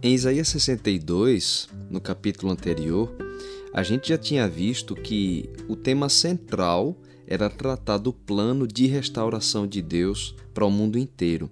Em Isaías 62, no capítulo anterior, a gente já tinha visto que o tema central era tratar do plano de restauração de Deus para o mundo inteiro.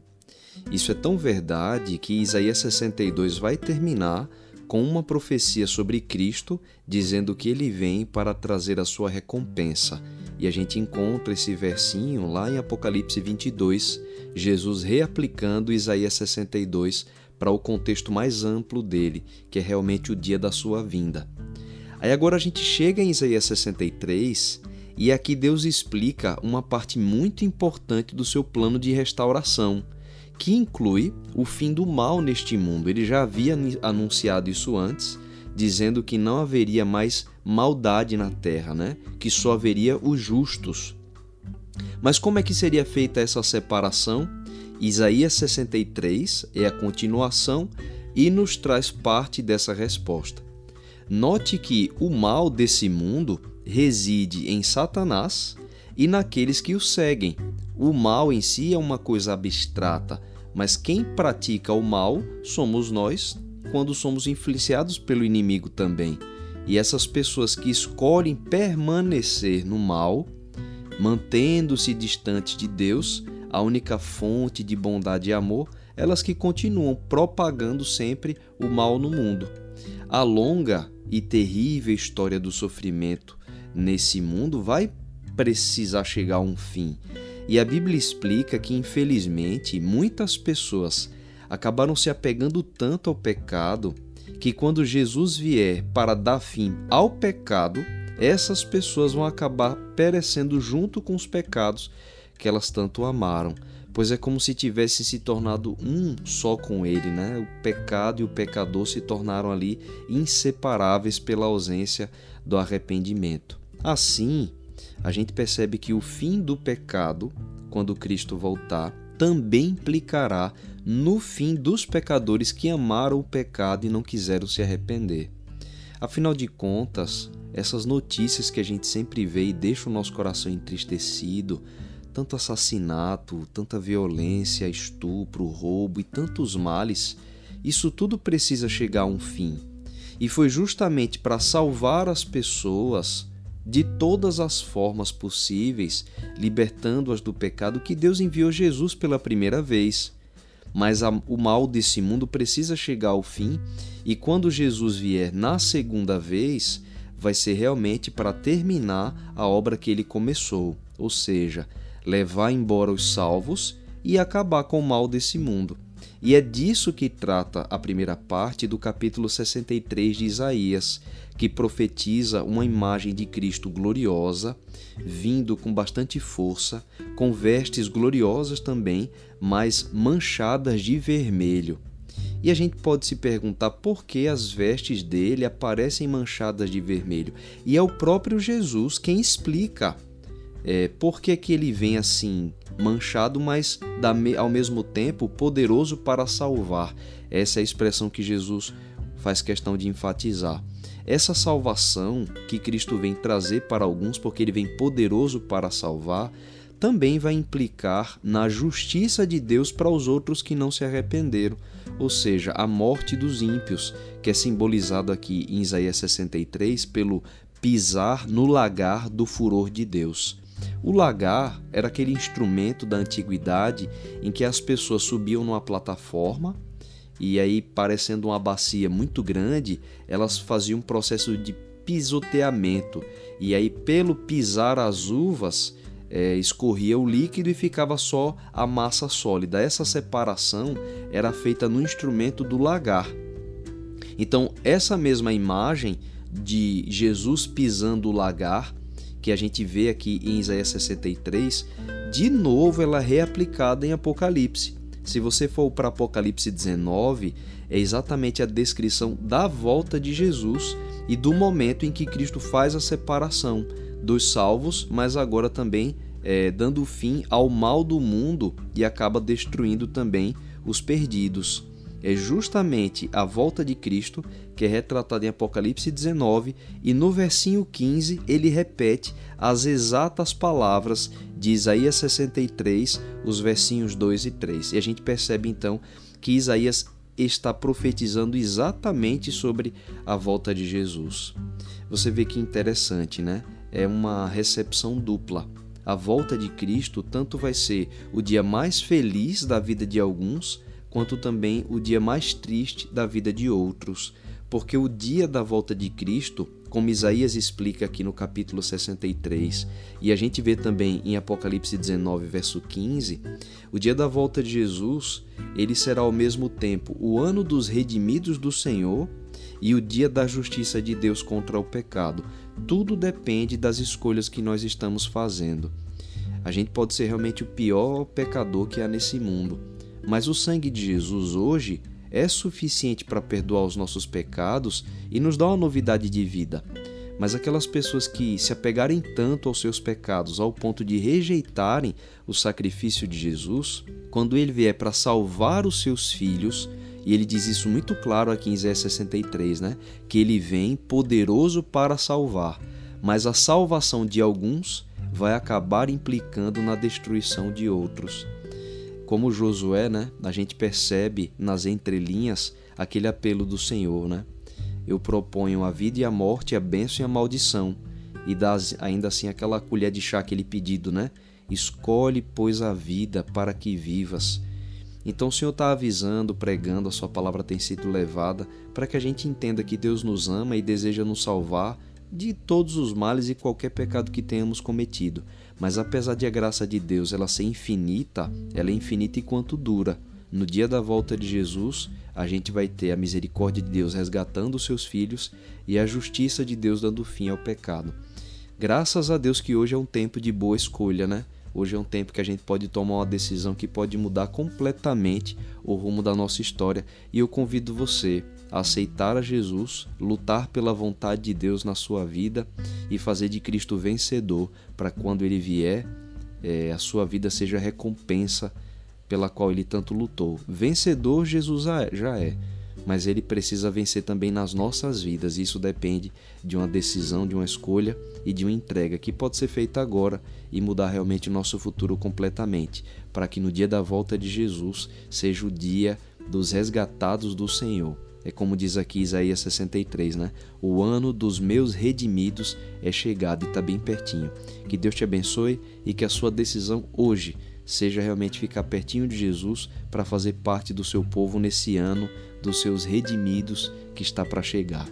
Isso é tão verdade que Isaías 62 vai terminar com uma profecia sobre Cristo, dizendo que ele vem para trazer a sua recompensa. E a gente encontra esse versinho lá em Apocalipse 22, Jesus reaplicando Isaías 62 para o contexto mais amplo dele, que é realmente o dia da sua vinda. Aí agora a gente chega em Isaías 63 e aqui Deus explica uma parte muito importante do seu plano de restauração que inclui o fim do mal neste mundo. Ele já havia anunciado isso antes, dizendo que não haveria mais maldade na terra, né? que só haveria os justos. Mas como é que seria feita essa separação? Isaías 63 é a continuação e nos traz parte dessa resposta. Note que o mal desse mundo reside em Satanás e naqueles que o seguem, o mal em si é uma coisa abstrata, mas quem pratica o mal somos nós quando somos influenciados pelo inimigo também. E essas pessoas que escolhem permanecer no mal, mantendo-se distantes de Deus, a única fonte de bondade e amor, elas que continuam propagando sempre o mal no mundo. A longa e terrível história do sofrimento nesse mundo vai precisar chegar a um fim. E a Bíblia explica que, infelizmente, muitas pessoas acabaram se apegando tanto ao pecado que, quando Jesus vier para dar fim ao pecado, essas pessoas vão acabar perecendo junto com os pecados que elas tanto amaram, pois é como se tivessem se tornado um só com ele, né? O pecado e o pecador se tornaram ali inseparáveis pela ausência do arrependimento. Assim, a gente percebe que o fim do pecado, quando Cristo voltar, também implicará no fim dos pecadores que amaram o pecado e não quiseram se arrepender. Afinal de contas, essas notícias que a gente sempre vê e deixa o nosso coração entristecido, tanto assassinato, tanta violência, estupro, roubo e tantos males, isso tudo precisa chegar a um fim. E foi justamente para salvar as pessoas de todas as formas possíveis, libertando-as do pecado, que Deus enviou Jesus pela primeira vez. Mas a, o mal desse mundo precisa chegar ao fim, e quando Jesus vier na segunda vez, vai ser realmente para terminar a obra que ele começou, ou seja, levar embora os salvos e acabar com o mal desse mundo. E é disso que trata a primeira parte do capítulo 63 de Isaías, que profetiza uma imagem de Cristo gloriosa, vindo com bastante força, com vestes gloriosas também, mas manchadas de vermelho. E a gente pode se perguntar por que as vestes dele aparecem manchadas de vermelho. E é o próprio Jesus quem explica é, por que, que ele vem assim manchado, mas ao mesmo tempo poderoso para salvar. Essa é a expressão que Jesus faz questão de enfatizar. Essa salvação que Cristo vem trazer para alguns, porque ele vem poderoso para salvar, também vai implicar na justiça de Deus para os outros que não se arrependeram, ou seja, a morte dos ímpios, que é simbolizado aqui em Isaías 63 pelo pisar no lagar do furor de Deus. O lagar era aquele instrumento da antiguidade em que as pessoas subiam numa plataforma e aí, parecendo uma bacia muito grande, elas faziam um processo de pisoteamento. E aí, pelo pisar as uvas, é, escorria o líquido e ficava só a massa sólida. Essa separação era feita no instrumento do lagar. Então, essa mesma imagem de Jesus pisando o lagar, que a gente vê aqui em Isaías 63, de novo ela é reaplicada em Apocalipse. Se você for para Apocalipse 19, é exatamente a descrição da volta de Jesus e do momento em que Cristo faz a separação dos salvos, mas agora também é, dando fim ao mal do mundo e acaba destruindo também os perdidos. É justamente a volta de Cristo que é retratada em Apocalipse 19 e no versinho 15 ele repete as exatas palavras de Isaías 63, os versinhos 2 e 3. E a gente percebe então que Isaías está profetizando exatamente sobre a volta de Jesus. Você vê que interessante, né? É uma recepção dupla. A volta de Cristo tanto vai ser o dia mais feliz da vida de alguns, quanto também o dia mais triste da vida de outros, porque o dia da volta de Cristo como Isaías explica aqui no capítulo 63, e a gente vê também em Apocalipse 19, verso 15, o dia da volta de Jesus, ele será ao mesmo tempo o ano dos redimidos do Senhor e o dia da justiça de Deus contra o pecado. Tudo depende das escolhas que nós estamos fazendo. A gente pode ser realmente o pior pecador que há nesse mundo, mas o sangue de Jesus hoje é suficiente para perdoar os nossos pecados e nos dar uma novidade de vida. Mas aquelas pessoas que se apegarem tanto aos seus pecados ao ponto de rejeitarem o sacrifício de Jesus, quando ele vier para salvar os seus filhos, e ele diz isso muito claro aqui em Isaías 63, né? Que ele vem poderoso para salvar, mas a salvação de alguns vai acabar implicando na destruição de outros. Como Josué, né, a gente percebe nas entrelinhas aquele apelo do Senhor, né? Eu proponho a vida e a morte, a bênção e a maldição. E dá ainda assim aquela colher de chá, aquele pedido, né? Escolhe, pois, a vida para que vivas. Então o Senhor está avisando, pregando, a sua palavra tem sido levada para que a gente entenda que Deus nos ama e deseja nos salvar de todos os males e qualquer pecado que tenhamos cometido. Mas apesar de a graça de Deus ela ser infinita, ela é infinita enquanto dura. No dia da volta de Jesus, a gente vai ter a misericórdia de Deus resgatando os seus filhos e a justiça de Deus dando fim ao pecado. Graças a Deus que hoje é um tempo de boa escolha, né? Hoje é um tempo que a gente pode tomar uma decisão que pode mudar completamente o rumo da nossa história e eu convido você aceitar a Jesus, lutar pela vontade de Deus na sua vida e fazer de Cristo vencedor, para quando ele vier, é, a sua vida seja recompensa pela qual ele tanto lutou. Vencedor Jesus já é, mas ele precisa vencer também nas nossas vidas. Isso depende de uma decisão, de uma escolha e de uma entrega que pode ser feita agora e mudar realmente o nosso futuro completamente, para que no dia da volta de Jesus seja o dia dos resgatados do Senhor é como diz aqui Isaías 63, né? O ano dos meus redimidos é chegado e está bem pertinho. Que Deus te abençoe e que a sua decisão hoje seja realmente ficar pertinho de Jesus para fazer parte do seu povo nesse ano dos seus redimidos que está para chegar.